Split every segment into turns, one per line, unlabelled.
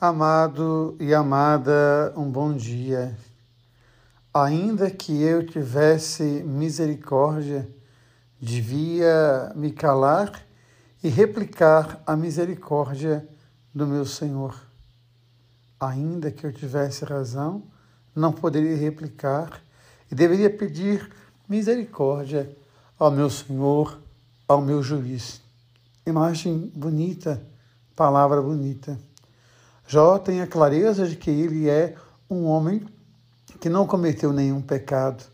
Amado e amada, um bom dia. Ainda que eu tivesse misericórdia, devia me calar e replicar a misericórdia do meu Senhor. Ainda que eu tivesse razão, não poderia replicar e deveria pedir misericórdia ao meu Senhor, ao meu juiz. Imagem bonita, palavra bonita. Jó tem a clareza de que ele é um homem que não cometeu nenhum pecado.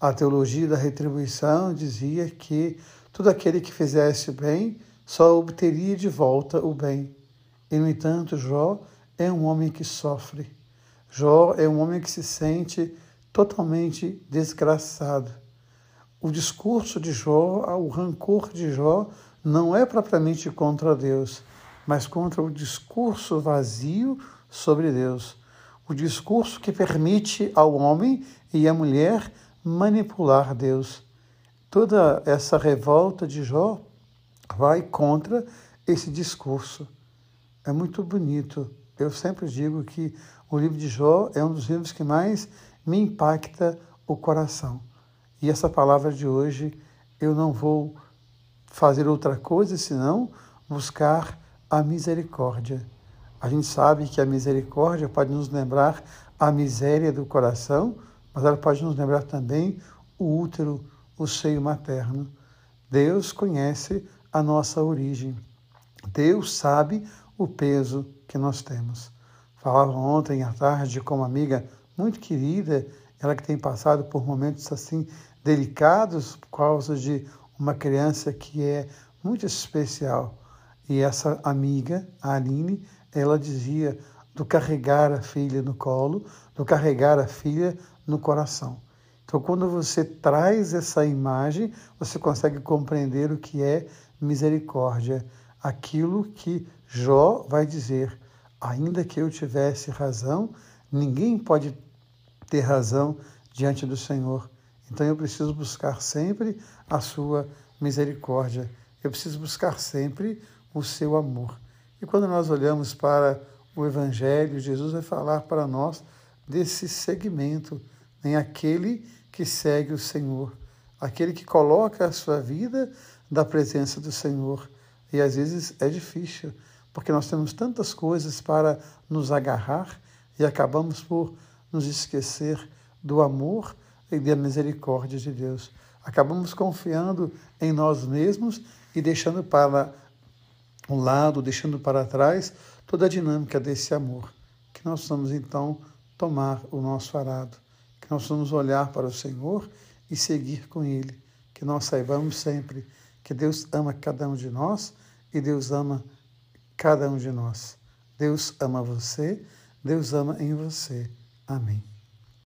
A teologia da retribuição dizia que todo aquele que fizesse bem só obteria de volta o bem. E, no entanto, Jó é um homem que sofre. Jó é um homem que se sente totalmente desgraçado. O discurso de Jó, o rancor de Jó, não é propriamente contra Deus, mas contra o discurso vazio sobre Deus. O discurso que permite ao homem e à mulher manipular Deus. Toda essa revolta de Jó vai contra esse discurso. É muito bonito. Eu sempre digo que o livro de Jó é um dos livros que mais me impacta o coração. E essa palavra de hoje eu não vou fazer outra coisa senão buscar a misericórdia. A gente sabe que a misericórdia pode nos lembrar a miséria do coração, mas ela pode nos lembrar também o útero, o seio materno. Deus conhece a nossa origem. Deus sabe o peso que nós temos. Falava ontem à tarde com uma amiga muito querida, ela que tem passado por momentos assim delicados por causa de uma criança que é muito especial. E essa amiga, a Aline, ela dizia do carregar a filha no colo, do carregar a filha no coração. Então, quando você traz essa imagem, você consegue compreender o que é misericórdia. Aquilo que Jó vai dizer: ainda que eu tivesse razão, ninguém pode ter razão diante do Senhor. Então, eu preciso buscar sempre a sua misericórdia. Eu preciso buscar sempre o seu amor. E quando nós olhamos para o Evangelho, Jesus vai falar para nós desse segmento, em aquele que segue o Senhor, aquele que coloca a sua vida da presença do Senhor. E às vezes é difícil, porque nós temos tantas coisas para nos agarrar e acabamos por nos esquecer do amor e da misericórdia de Deus. Acabamos confiando em nós mesmos e deixando para um lado, deixando para trás toda a dinâmica desse amor. Que nós vamos então tomar o nosso arado, que nós vamos olhar para o Senhor e seguir com Ele, que nós saibamos sempre que Deus ama cada um de nós e Deus ama cada um de nós. Deus ama você, Deus ama em você. Amém.